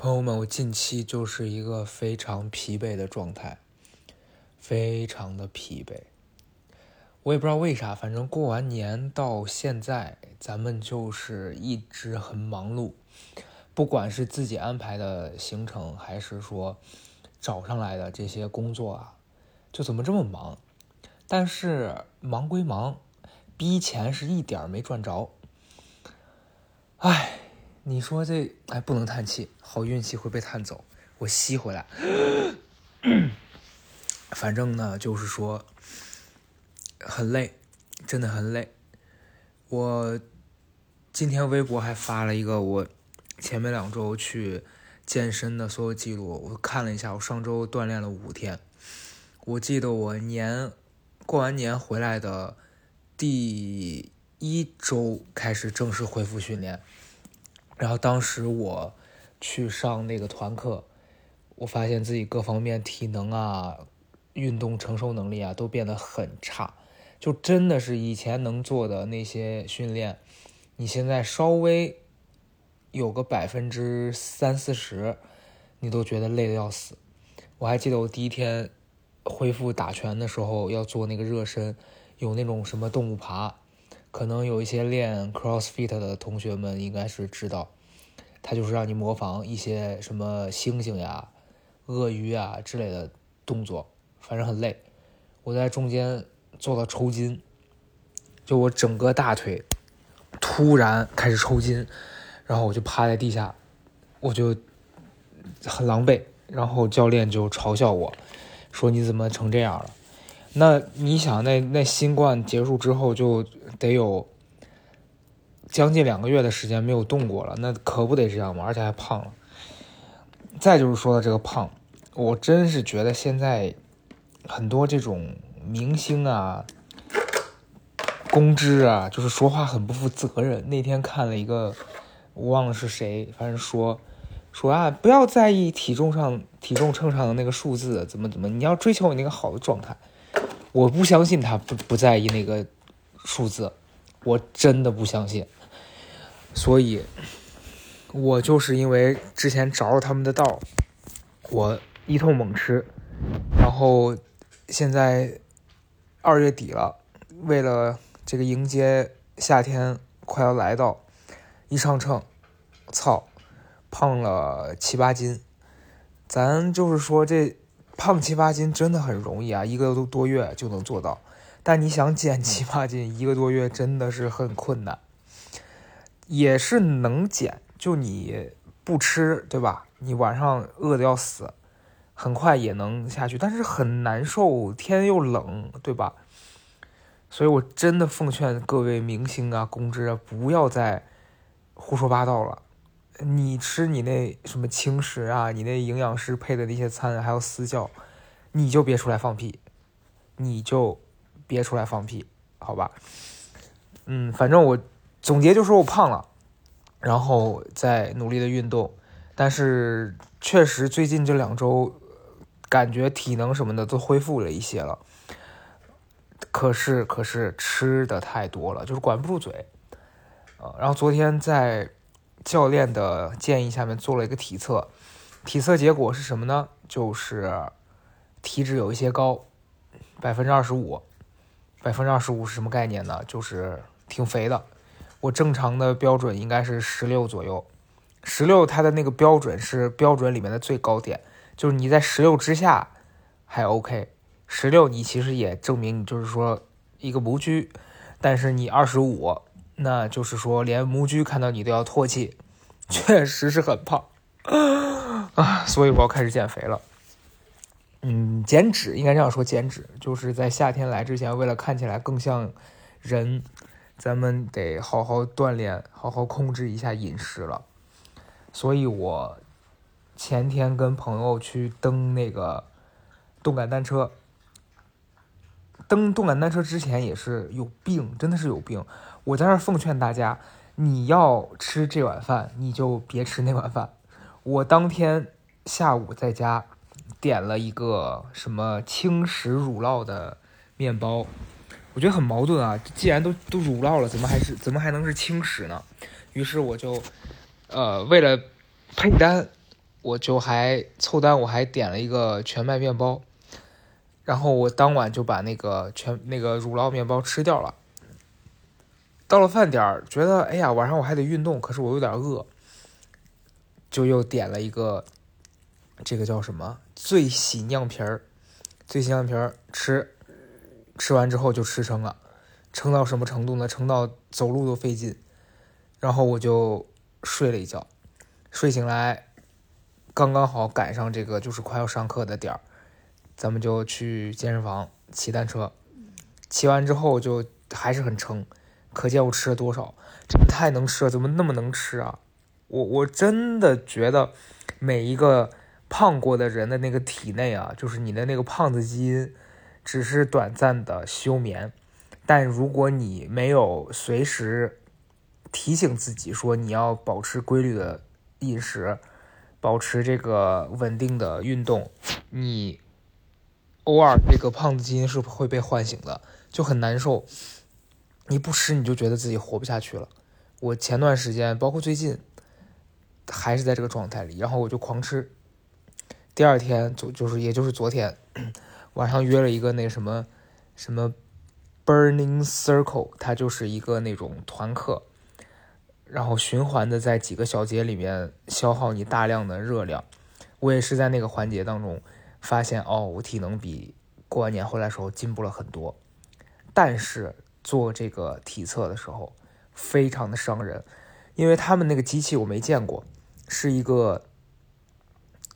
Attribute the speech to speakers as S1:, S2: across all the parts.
S1: 朋友们，我近期就是一个非常疲惫的状态，非常的疲惫。我也不知道为啥，反正过完年到现在，咱们就是一直很忙碌，不管是自己安排的行程，还是说找上来的这些工作啊，就怎么这么忙？但是忙归忙，逼钱是一点没赚着。唉。你说这哎，不能叹气，好运气会被叹走。我吸回来。反正呢，就是说很累，真的很累。我今天微博还发了一个我前面两周去健身的所有记录，我看了一下，我上周锻炼了五天。我记得我年过完年回来的第一周开始正式恢复训练。然后当时我去上那个团课，我发现自己各方面体能啊、运动承受能力啊都变得很差，就真的是以前能做的那些训练，你现在稍微有个百分之三四十，你都觉得累得要死。我还记得我第一天恢复打拳的时候要做那个热身，有那种什么动物爬。可能有一些练 CrossFit 的同学们应该是知道，它就是让你模仿一些什么猩猩呀、鳄鱼啊之类的动作，反正很累。我在中间做到抽筋，就我整个大腿突然开始抽筋，然后我就趴在地下，我就很狼狈，然后教练就嘲笑我说：“你怎么成这样了？”那你想，那那新冠结束之后就。得有将近两个月的时间没有动过了，那可不得这样吗？而且还胖了。再就是说的这个胖，我真是觉得现在很多这种明星啊、公知啊，就是说话很不负责任。那天看了一个，我忘了是谁，反正说说啊，不要在意体重上体重秤上的那个数字，怎么怎么，你要追求你那个好的状态。我不相信他不不在意那个。数字，我真的不相信，所以，我就是因为之前着了他们的道，我一通猛吃，然后现在二月底了，为了这个迎接夏天快要来到，一上秤，操，胖了七八斤，咱就是说这胖七八斤真的很容易啊，一个多多月就能做到。但你想减七八斤，一个多月真的是很困难，也是能减，就你不吃，对吧？你晚上饿的要死，很快也能下去，但是很难受，天又冷，对吧？所以我真的奉劝各位明星啊、公知啊，不要再胡说八道了。你吃你那什么轻食啊，你那营养师配的那些餐，还有私教，你就别出来放屁，你就。憋出来放屁，好吧？嗯，反正我总结就是我胖了，然后在努力的运动，但是确实最近这两周感觉体能什么的都恢复了一些了。可是可是吃的太多了，就是管不住嘴啊。然后昨天在教练的建议下面做了一个体测，体测结果是什么呢？就是体脂有一些高，百分之二十五。百分之二十五是什么概念呢？就是挺肥的。我正常的标准应该是十六左右，十六它的那个标准是标准里面的最高点，就是你在十六之下还 OK，十六你其实也证明你就是说一个模居，但是你二十五，那就是说连模居看到你都要唾弃，确实是很胖 啊，所以我要开始减肥了。嗯，减脂应该这样说，减脂就是在夏天来之前，为了看起来更像人，咱们得好好锻炼，好好控制一下饮食了。所以我前天跟朋友去蹬那个动感单车，蹬动感单车之前也是有病，真的是有病。我在这奉劝大家，你要吃这碗饭，你就别吃那碗饭。我当天下午在家。点了一个什么轻食乳酪的面包，我觉得很矛盾啊！既然都都乳酪了，怎么还是怎么还能是轻食呢？于是我就，呃，为了配单，我就还凑单，我还点了一个全麦面包，然后我当晚就把那个全那个乳酪面包吃掉了。到了饭点儿，觉得哎呀，晚上我还得运动，可是我有点饿，就又点了一个这个叫什么最喜酿皮儿，最喜酿皮儿吃，吃完之后就吃撑了，撑到什么程度呢？撑到走路都费劲，然后我就睡了一觉，睡醒来刚刚好赶上这个就是快要上课的点儿，咱们就去健身房骑单车，骑完之后就还是很撑。可见我吃了多少，真的太能吃了，怎么那么能吃啊？我我真的觉得每一个胖过的人的那个体内啊，就是你的那个胖子基因，只是短暂的休眠。但如果你没有随时提醒自己说你要保持规律的饮食，保持这个稳定的运动，你偶尔这个胖子基因是会被唤醒的，就很难受。你不吃你就觉得自己活不下去了。我前段时间，包括最近，还是在这个状态里，然后我就狂吃。第二天就就是也就是昨天 晚上约了一个那什么什么 Burning Circle，它就是一个那种团课，然后循环的在几个小节里面消耗你大量的热量。我也是在那个环节当中发现，哦，我体能比过完年回来时候进步了很多，但是。做这个体测的时候，非常的伤人，因为他们那个机器我没见过，是一个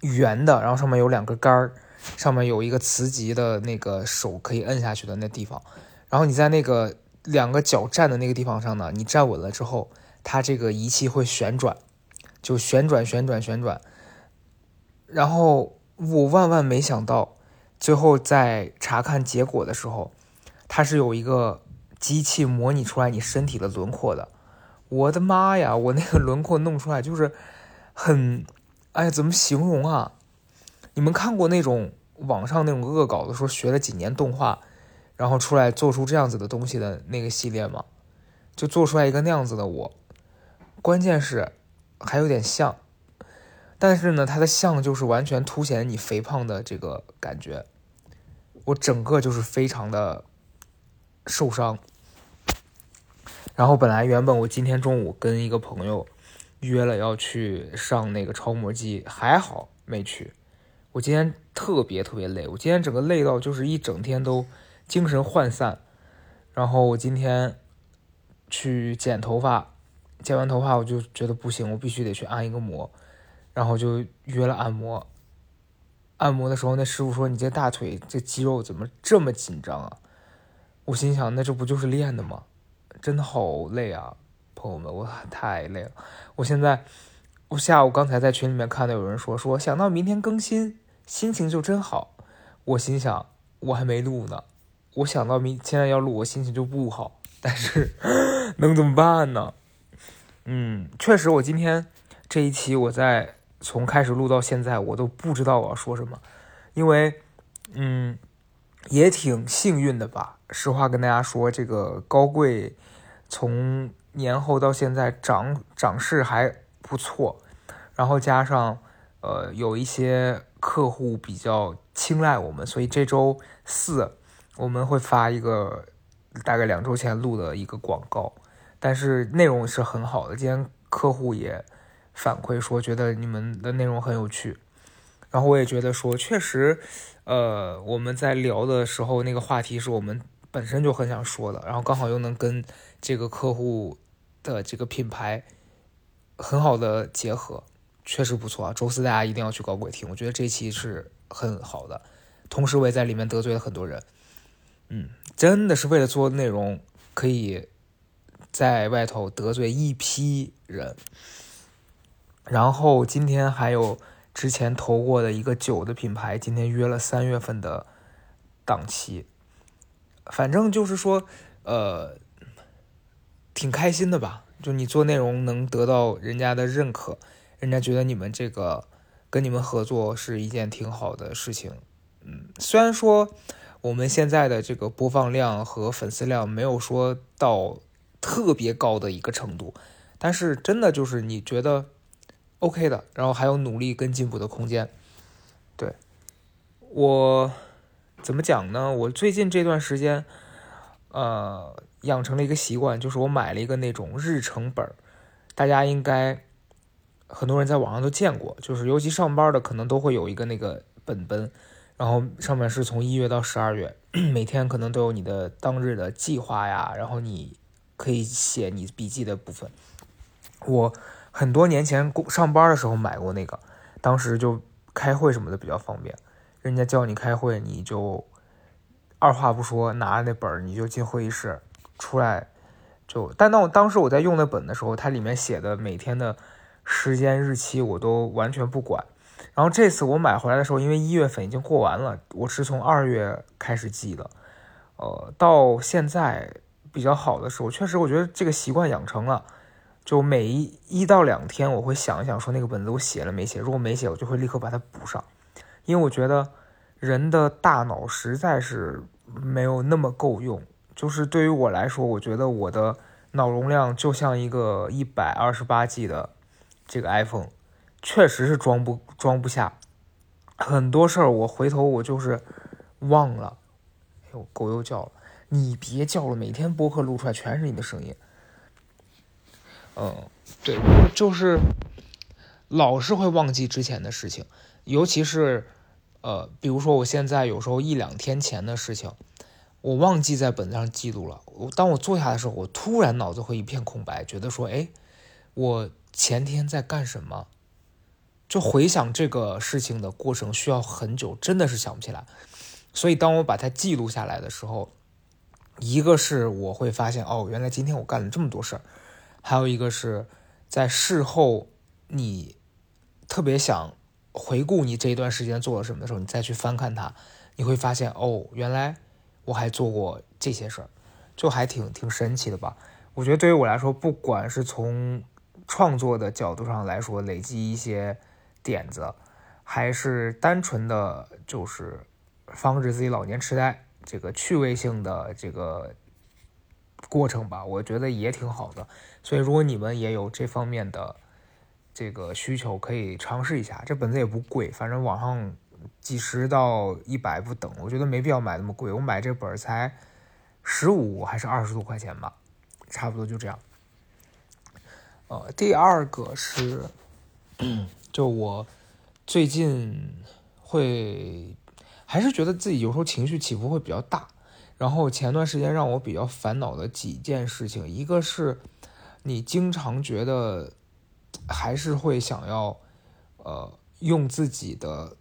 S1: 圆的，然后上面有两个杆儿，上面有一个磁极的那个手可以摁下去的那地方，然后你在那个两个脚站的那个地方上呢，你站稳了之后，它这个仪器会旋转，就旋转旋转旋转，然后我万万没想到，最后在查看结果的时候，它是有一个。机器模拟出来你身体的轮廓的，我的妈呀！我那个轮廓弄出来就是很，哎，怎么形容啊？你们看过那种网上那种恶搞的，说学了几年动画，然后出来做出这样子的东西的那个系列吗？就做出来一个那样子的我，关键是还有点像，但是呢，它的像就是完全凸显你肥胖的这个感觉，我整个就是非常的受伤。然后本来原本我今天中午跟一个朋友约了要去上那个超模机，还好没去。我今天特别特别累，我今天整个累到就是一整天都精神涣散。然后我今天去剪头发，剪完头发我就觉得不行，我必须得去按一个摩，然后就约了按摩。按摩的时候，那师傅说：“你这大腿这肌肉怎么这么紧张啊？”我心想：“那这不就是练的吗？”真的好累啊，朋友们，我太累了。我现在，我下午刚才在群里面看到有人说，说想到明天更新，心情就真好。我心想，我还没录呢，我想到明现在要录，我心情就不好。但是 能怎么办呢？嗯，确实，我今天这一期我在从开始录到现在，我都不知道我要说什么，因为，嗯，也挺幸运的吧。实话跟大家说，这个高贵。从年后到现在涨涨势还不错，然后加上呃有一些客户比较青睐我们，所以这周四我们会发一个大概两周前录的一个广告，但是内容是很好的。今天客户也反馈说觉得你们的内容很有趣，然后我也觉得说确实，呃我们在聊的时候那个话题是我们本身就很想说的，然后刚好又能跟。这个客户的这个品牌很好的结合，确实不错啊！周四大家一定要去搞鬼听，我觉得这期是很好的。同时我也在里面得罪了很多人，嗯，真的是为了做内容，可以在外头得罪一批人。然后今天还有之前投过的一个酒的品牌，今天约了三月份的档期。反正就是说，呃。挺开心的吧？就你做内容能得到人家的认可，人家觉得你们这个跟你们合作是一件挺好的事情。嗯，虽然说我们现在的这个播放量和粉丝量没有说到特别高的一个程度，但是真的就是你觉得 OK 的，然后还有努力跟进步的空间。对我怎么讲呢？我最近这段时间，呃，养成了一个习惯，就是我买了一个那种日程本儿，大家应该很多人在网上都见过，就是尤其上班的可能都会有一个那个本本，然后上面是从一月到十二月，每天可能都有你的当日的计划呀，然后你可以写你笔记的部分。我很多年前上班的时候买过那个，当时就开会什么的比较方便，人家叫你开会，你就二话不说拿着那本儿你就进会议室，出来就。但当我当时我在用那本的时候，它里面写的每天的时间日期我都完全不管。然后这次我买回来的时候，因为一月份已经过完了，我是从二月开始记的，呃，到现在比较好的时候确实我觉得这个习惯养成了。就每一一到两天，我会想一想，说那个本子我写了没写？如果没写，我就会立刻把它补上，因为我觉得人的大脑实在是没有那么够用。就是对于我来说，我觉得我的脑容量就像一个一百二十八 G 的这个 iPhone，确实是装不装不下很多事儿。我回头我就是忘了。哎呦，狗又叫了，你别叫了，每天播客录出来全是你的声音。嗯，对，就是老是会忘记之前的事情，尤其是呃，比如说我现在有时候一两天前的事情，我忘记在本子上记录了。我当我坐下的时候，我突然脑子会一片空白，觉得说，哎，我前天在干什么？就回想这个事情的过程需要很久，真的是想不起来。所以当我把它记录下来的时候，一个是我会发现，哦，原来今天我干了这么多事儿。还有一个是在事后，你特别想回顾你这一段时间做了什么的时候，你再去翻看它，你会发现哦，原来我还做过这些事儿，就还挺挺神奇的吧。我觉得对于我来说，不管是从创作的角度上来说，累积一些点子，还是单纯的就是防止自己老年痴呆，这个趣味性的这个。过程吧，我觉得也挺好的，所以如果你们也有这方面的这个需求，可以尝试一下。这本子也不贵，反正网上几十到一百不等，我觉得没必要买那么贵。我买这本才十五还是二十多块钱吧，差不多就这样。呃，第二个是，就我最近会还是觉得自己有时候情绪起伏会比较大。然后前段时间让我比较烦恼的几件事情，一个是，你经常觉得还是会想要，呃，用自己的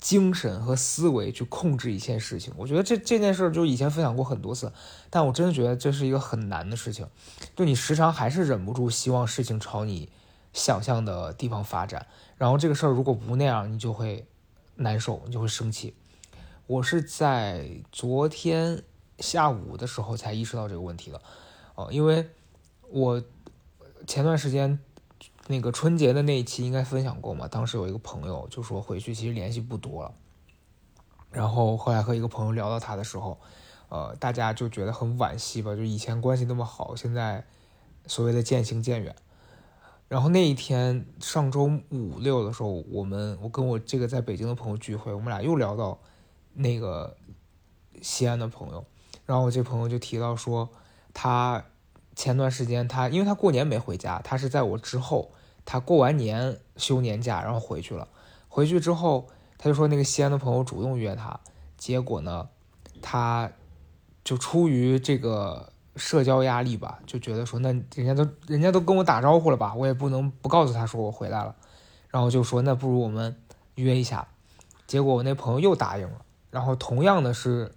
S1: 精神和思维去控制一件事情。我觉得这这件事就以前分享过很多次，但我真的觉得这是一个很难的事情。就你时常还是忍不住希望事情朝你想象的地方发展，然后这个事儿如果不那样，你就会难受，你就会生气。我是在昨天下午的时候才意识到这个问题的，哦，因为我前段时间那个春节的那一期应该分享过嘛，当时有一个朋友就说回去其实联系不多了，然后后来和一个朋友聊到他的时候，呃，大家就觉得很惋惜吧，就以前关系那么好，现在所谓的渐行渐远。然后那一天上周五六的时候，我们我跟我这个在北京的朋友聚会，我们俩又聊到。那个西安的朋友，然后我这朋友就提到说，他前段时间他因为他过年没回家，他是在我之后，他过完年休年假然后回去了。回去之后，他就说那个西安的朋友主动约他，结果呢，他就出于这个社交压力吧，就觉得说那人家都人家都跟我打招呼了吧，我也不能不告诉他说我回来了，然后就说那不如我们约一下，结果我那朋友又答应了。然后同样的是，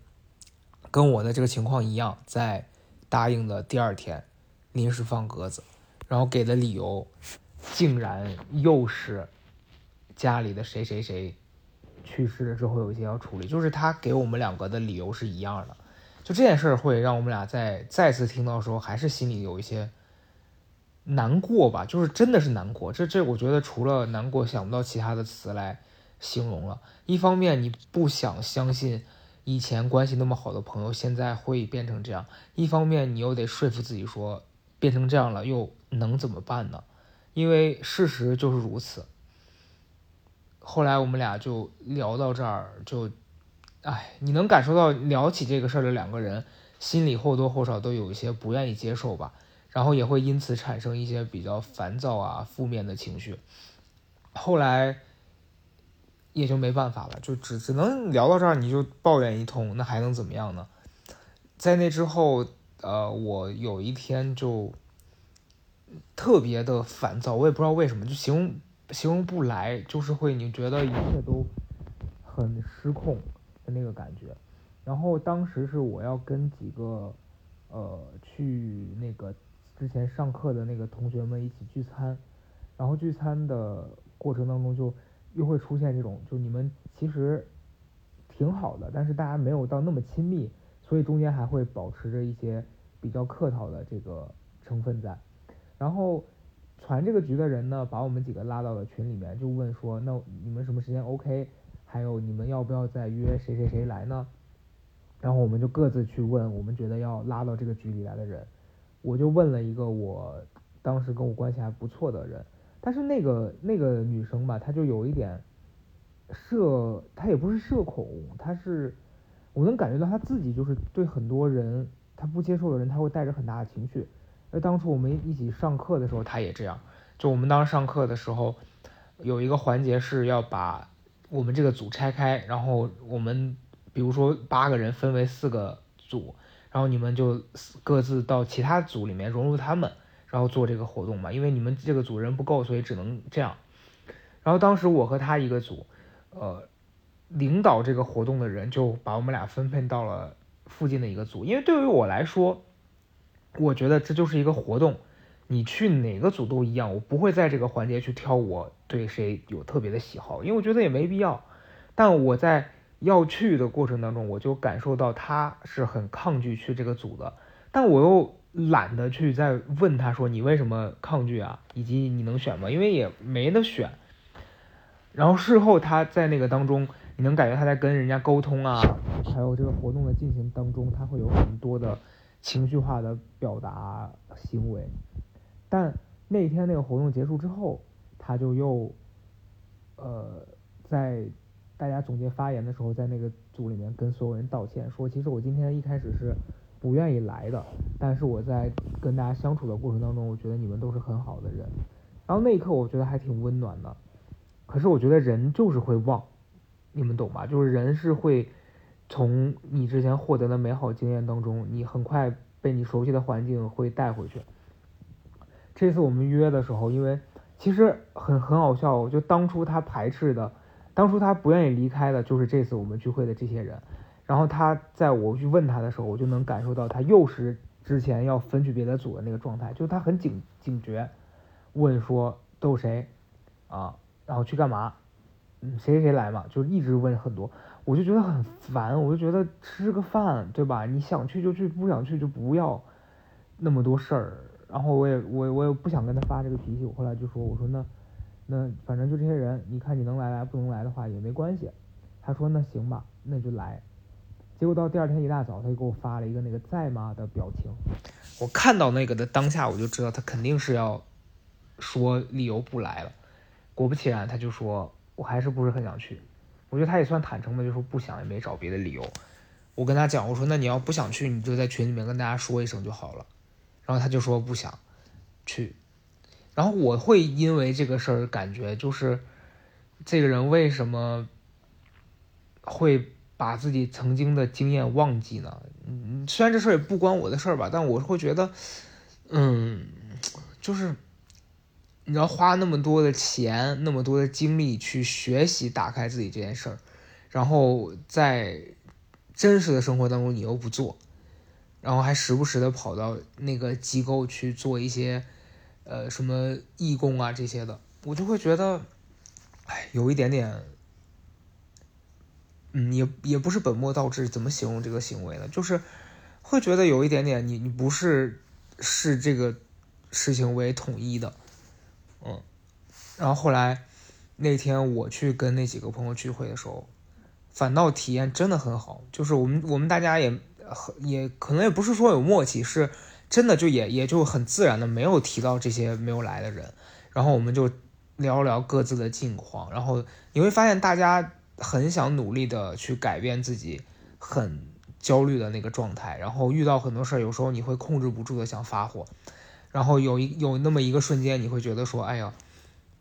S1: 跟我的这个情况一样，在答应的第二天临时放鸽子，然后给的理由竟然又是家里的谁谁谁去世了之后有一些要处理，就是他给我们两个的理由是一样的，就这件事会让我们俩在再次听到的时候，还是心里有一些难过吧，就是真的是难过，这这我觉得除了难过想不到其他的词来。形容了一方面，你不想相信以前关系那么好的朋友现在会变成这样；一方面，你又得说服自己说变成这样了又能怎么办呢？因为事实就是如此。后来我们俩就聊到这儿，就，哎，你能感受到聊起这个事儿的两个人心里或多或少都有一些不愿意接受吧，然后也会因此产生一些比较烦躁啊、负面的情绪。后来也就没办法了，就只只能聊到这儿，你就抱怨一通，那还能怎么样呢？在那之后，呃，我有一天就特别的烦躁，我也不知道为什么，就形容。形容不来，就是会你觉得一切都很失控的那个感觉。然后当时是我要跟几个呃去那个之前上课的那个同学们一起聚餐，然后聚餐的过程当中就又会出现这种，就你们其实挺好的，但是大家没有到那么亲密，所以中间还会保持着一些比较客套的这个成分在，然后。传这个局的人呢，把我们几个拉到了群里面，就问说：“那你们什么时间 OK？还有你们要不要再约谁谁谁来呢？”然后我们就各自去问我们觉得要拉到这个局里来的人。我就问了一个我当时跟我关系还不错的人，但是那个那个女生吧，她就有一点社，她也不是社恐，她是我能感觉到她自己就是对很多人她不接受的人，她会带着很大的情绪。那当初我们一起上课的时候，他也这样。就我们当时上课的时候，有一个环节是要把我们这个组拆开，然后我们比如说八个人分为四个组，然后你们就各自到其他组里面融入他们，然后做这个活动嘛。因为你们这个组人不够，所以只能这样。然后当时我和他一个组，呃，领导这个活动的人就把我们俩分配到了附近的一个组，因为对于我来说。我觉得这就是一个活动，你去哪个组都一样，我不会在这个环节去挑我对谁有特别的喜好，因为我觉得也没必要。但我在要去的过程当中，我就感受到他是很抗拒去这个组的，但我又懒得去再问他说你为什么抗拒啊，以及你能选吗？因为也没得选。然后事后他在那个当中，你能感觉他在跟人家沟通啊，还有这个活动的进行当中，他会有很多的。情绪化的表达行为，但那天那个活动结束之后，他就又，呃，在大家总结发言的时候，在那个组里面跟所有人道歉，说其实我今天一开始是不愿意来的，但是我在跟大家相处的过程当中，我觉得你们都是很好的人，然后那一刻我觉得还挺温暖的，可是我觉得人就是会忘，你们懂吧？就是人是会。从你之前获得的美好经验当中，你很快被你熟悉的环境会带回去。这次我们约的时候，因为其实很很好笑，就当初他排斥的，当初他不愿意离开的，就是这次我们聚会的这些人。然后他在我去问他的时候，我就能感受到他又是之前要分去别的组的那个状态，就他很警警觉，问说都有谁啊，然后去干嘛，嗯，谁谁谁来嘛，就一直问很多。我就觉得很烦，我就觉得吃个饭，对吧？你想去就去，不想去就不要那么多事儿。然后我也我我也不想跟他发这个脾气，我后来就说，我说那那反正就这些人，你看你能来来，不能来的话也没关系。他说那行吧，那就来。结果到第二天一大早，他就给我发了一个那个在吗的表情。我看到那个的当下，我就知道他肯定是要说理由不来了。果不其然，他就说我还是不是很想去。我觉得他也算坦诚的，就说不想，也没找别的理由。我跟他讲，我说那你要不想去，你就在群里面跟大家说一声就好了。然后他就说不想去。然后我会因为这个事儿感觉就是这个人为什么会把自己曾经的经验忘记呢？嗯，虽然这事儿也不关我的事儿吧，但我会觉得，嗯，就是。你要花那么多的钱，那么多的精力去学习打开自己这件事儿，然后在真实的生活当中你又不做，然后还时不时的跑到那个机构去做一些呃什么义工啊这些的，我就会觉得，哎，有一点点，嗯，也也不是本末倒置，怎么形容这个行为呢？就是会觉得有一点点，你你不是视这个事情为统一的。嗯，然后后来那天我去跟那几个朋友聚会的时候，反倒体验真的很好。就是我们我们大家也很也可能也不是说有默契，是真的就也也就很自然的没有提到这些没有来的人。然后我们就聊聊各自的近况，然后你会发现大家很想努力的去改变自己很焦虑的那个状态，然后遇到很多事儿，有时候你会控制不住的想发火，然后有一有那么一个瞬间，你会觉得说，哎呀，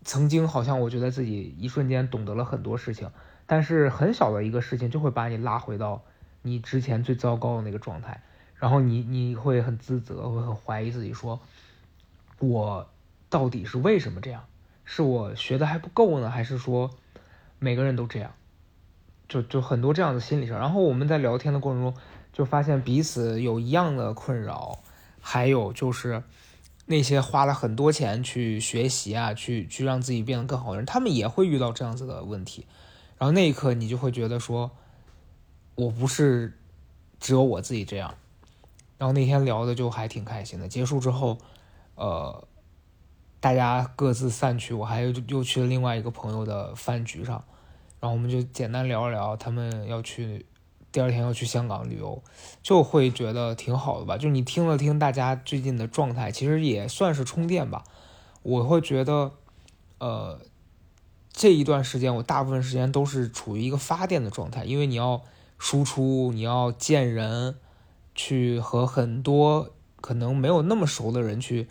S1: 曾经好像我觉得自己一瞬间懂得了很多事情，但是很小的一个事情就会把你拉回到你之前最糟糕的那个状态。然后你你会很自责，会很怀疑自己，说，我到底是为什么这样？是我学的还不够呢，还是说每个人都这样？就就很多这样的心理上。然后我们在聊天的过程中，就发现彼此有一样的困扰，还有就是那些花了很多钱去学习啊，去去让自己变得更好的人，他们也会遇到这样子的问题。然后那一刻，你就会觉得说，我不是只有我自己这样。然后那天聊的就还挺开心的。结束之后，呃，大家各自散去，我还又去了另外一个朋友的饭局上，然后我们就简单聊了聊，他们要去第二天要去香港旅游，就会觉得挺好的吧。就你听了听大家最近的状态，其实也算是充电吧。我会觉得，呃，这一段时间我大部分时间都是处于一个发电的状态，因为你要输出，你要见人。去和很多可能没有那么熟的人去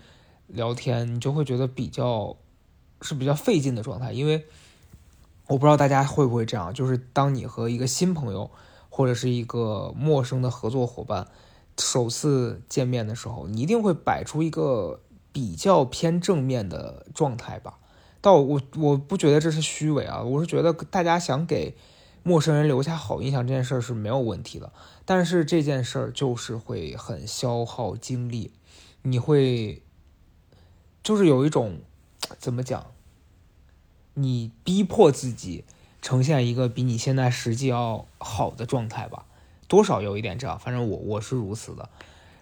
S1: 聊天，你就会觉得比较是比较费劲的状态。因为我不知道大家会不会这样，就是当你和一个新朋友或者是一个陌生的合作伙伴首次见面的时候，你一定会摆出一个比较偏正面的状态吧？到我我不觉得这是虚伪啊，我是觉得大家想给。陌生人留下好印象这件事儿是没有问题的，但是这件事儿就是会很消耗精力，你会就是有一种怎么讲，你逼迫自己呈现一个比你现在实际要好的状态吧，多少有一点这样，反正我我是如此的。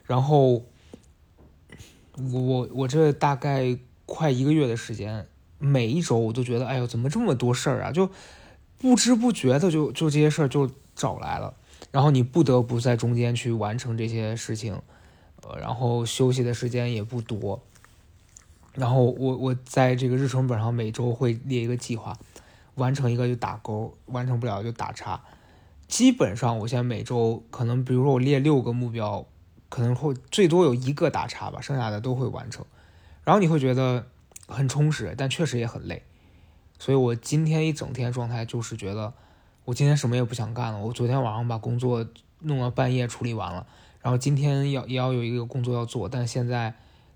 S1: 然后我我我这大概快一个月的时间，每一周我都觉得，哎呦，怎么这么多事儿啊？就。不知不觉的就就这些事儿就找来了，然后你不得不在中间去完成这些事情，呃，然后休息的时间也不多，然后我我在这个日程本上每周会列一个计划，完成一个就打勾，完成不了就打叉。基本上我现在每周可能，比如说我列六个目标，可能会最多有一个打叉吧，剩下的都会完成。然后你会觉得很充实，但确实也很累。所以我今天一整天状态就是觉得，我今天什么也不想干了。我昨天晚上把工作弄到半夜处理完了，然后今天要也要有一个工作要做，但现在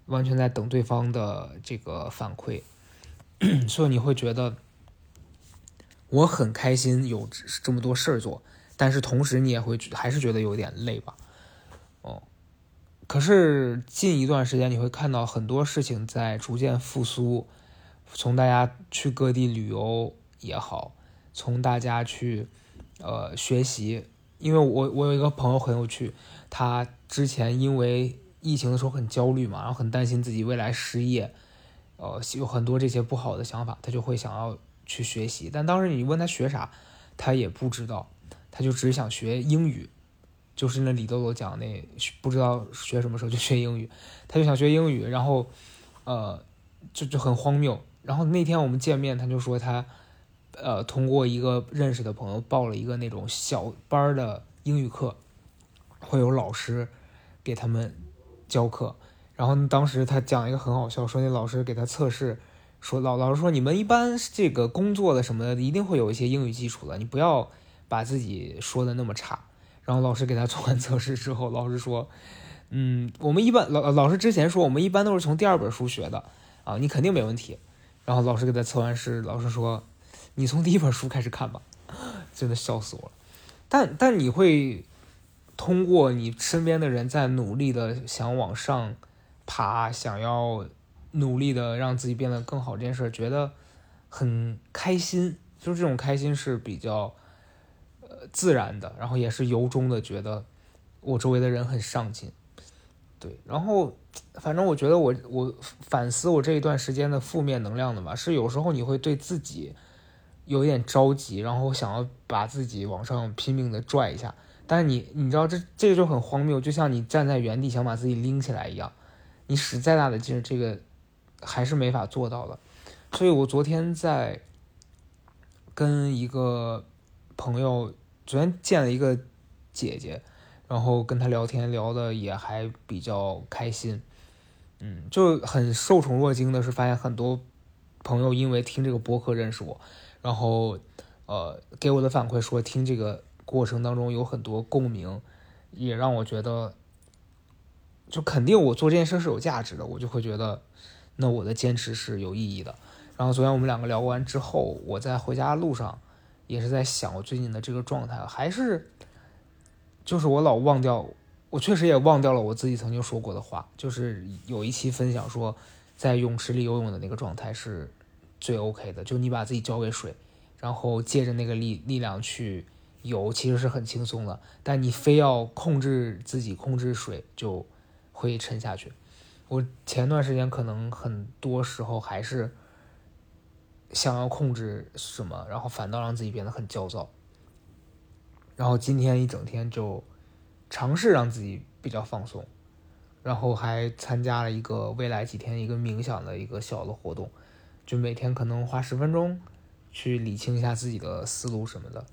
S1: 完全在等对方的这个反馈。所以你会觉得我很开心有这么多事儿做，但是同时你也会还是觉得有点累吧？哦，可是近一段时间你会看到很多事情在逐渐复苏。从大家去各地旅游也好，从大家去呃学习，因为我我有一个朋友很有趣，他之前因为疫情的时候很焦虑嘛，然后很担心自己未来失业，呃有很多这些不好的想法，他就会想要去学习。但当时你问他学啥，他也不知道，他就只想学英语，就是那李豆豆讲那不知道学什么时候就学英语，他就想学英语，然后呃就就很荒谬。然后那天我们见面，他就说他，呃，通过一个认识的朋友报了一个那种小班的英语课，会有老师给他们教课。然后当时他讲一个很好笑，说那老师给他测试，说老老师说你们一般这个工作的什么的，一定会有一些英语基础的，你不要把自己说的那么差。然后老师给他做完测试之后，老师说，嗯，我们一般老老师之前说我们一般都是从第二本书学的啊，你肯定没问题。然后老师给他测完试，老师说：“你从第一本书开始看吧。”真的笑死我了。但但你会通过你身边的人在努力的想往上爬，想要努力的让自己变得更好这件事，觉得很开心。就是这种开心是比较呃自然的，然后也是由衷的觉得我周围的人很上进。对，然后。反正我觉得我我反思我这一段时间的负面能量的吧，是有时候你会对自己有点着急，然后想要把自己往上拼命的拽一下，但是你你知道这这个就很荒谬，就像你站在原地想把自己拎起来一样，你使再大的劲，这个还是没法做到的。所以我昨天在跟一个朋友，昨天见了一个姐姐，然后跟她聊天聊的也还比较开心，嗯，就很受宠若惊的是发现很多朋友因为听这个播客认识我，然后呃给我的反馈说听这个过程当中有很多共鸣，也让我觉得就肯定我做这件事是有价值的，我就会觉得那我的坚持是有意义的。然后昨天我们两个聊完之后，我在回家路上也是在想我最近的这个状态，还是就是我老忘掉，我确实也忘掉了我自己曾经说过的话，就是有一期分享说，在泳池里游泳的那个状态是最 OK 的，就你把自己交给水，然后借着那个力力量去游，其实是很轻松的，但你非要控制自己控制水，就会沉下去。我前段时间可能很多时候还是。想要控制什么，然后反倒让自己变得很焦躁。然后今天一整天就尝试让自己比较放松，然后还参加了一个未来几天一个冥想的一个小的活动，就每天可能花十分钟去理清一下自己的思路什么的。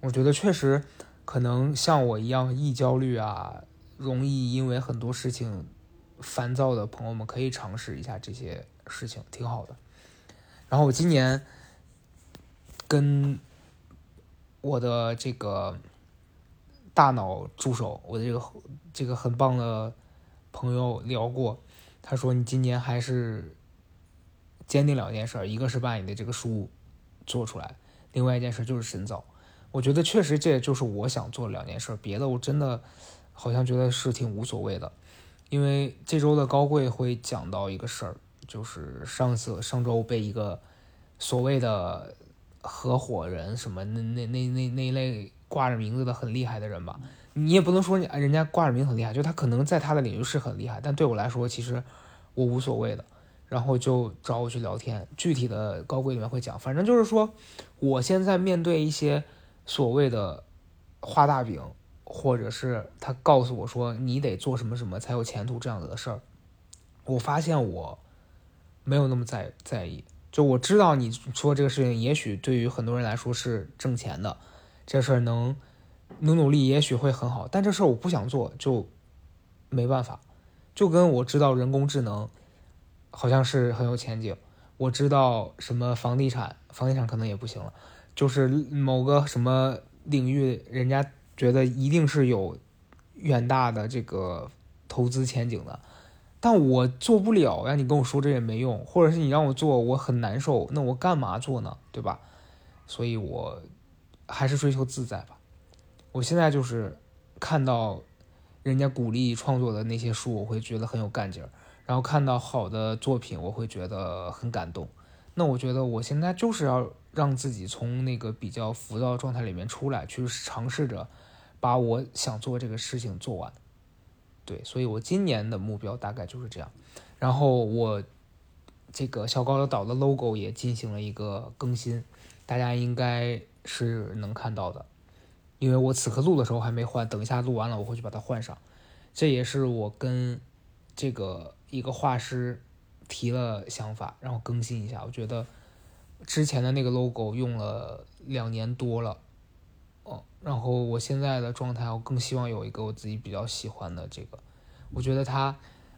S1: 我觉得确实可能像我一样易焦虑啊，容易因为很多事情烦躁的朋友们，可以尝试一下这些事情，挺好的。然后我今年跟我的这个大脑助手，我的这个这个很棒的朋友聊过，他说你今年还是坚定两件事，一个是把你的这个书做出来，另外一件事就是深造。我觉得确实这就是我想做的两件事，别的我真的好像觉得是挺无所谓的，因为这周的高贵会讲到一个事儿。就是上次上周被一个所谓的合伙人什么那那那那那一类挂着名字的很厉害的人吧，你也不能说人家挂着名很厉害，就他可能在他的领域是很厉害，但对我来说其实我无所谓的。然后就找我去聊天，具体的高贵里面会讲，反正就是说我现在面对一些所谓的画大饼，或者是他告诉我说你得做什么什么才有前途这样子的事儿，我发现我。没有那么在在意，就我知道你说这个事情，也许对于很多人来说是挣钱的，这事儿能努努力，也许会很好。但这事儿我不想做，就没办法。就跟我知道人工智能好像是很有前景，我知道什么房地产，房地产可能也不行了，就是某个什么领域，人家觉得一定是有远大的这个投资前景的。但我做不了呀，你跟我说这也没用，或者是你让我做，我很难受，那我干嘛做呢？对吧？所以我还是追求自在吧。我现在就是看到人家鼓励创作的那些书，我会觉得很有干劲儿；然后看到好的作品，我会觉得很感动。那我觉得我现在就是要让自己从那个比较浮躁状态里面出来，去尝试着把我想做这个事情做完。对，所以我今年的目标大概就是这样。然后我这个小高的岛的 logo 也进行了一个更新，大家应该是能看到的。因为我此刻录的时候还没换，等一下录完了我会去把它换上。这也是我跟这个一个画师提了想法，然后更新一下。我觉得之前的那个 logo 用了两年多了。哦然后我现在的状态，我更希望有一个我自己比较喜欢的这个。我觉得他，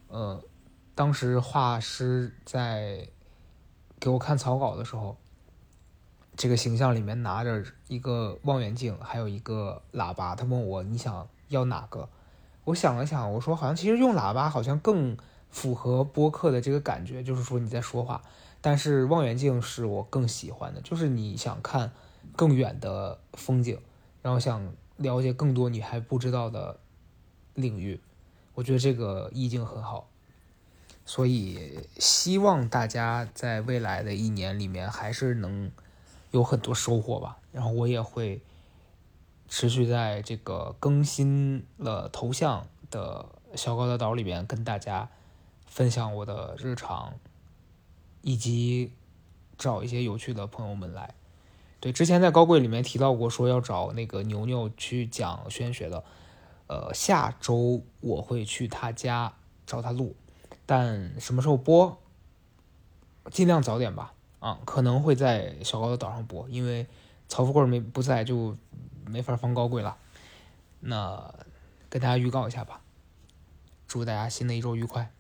S1: 呃，当时画师在给我看草稿的时候，这个形象里面拿着一个望远镜，还有一个喇叭。他问我你想要哪个？我想了想，我说好像其实用喇叭好像更符合播客的这个感觉，就是说你在说话。但是望远镜是我更喜欢的，就是你想看更远的风景。然后想了解更多你还不知道的领域，我觉得这个意境很好，所以希望大家在未来的一年里面还是能有很多收获吧。然后我也会持续在这个更新了头像的小高的岛里边跟大家分享我的日常，以及找一些有趣的朋友们来。对，之前在高贵里面提到过，说要找那个牛牛去讲玄学的，呃，下周我会去他家找他录，但什么时候播，尽量早点吧，啊，可能会在小高的岛上播，因为曹富贵没不在，就没法放高贵了。那跟大家预告一下吧，祝大家新的一周愉快。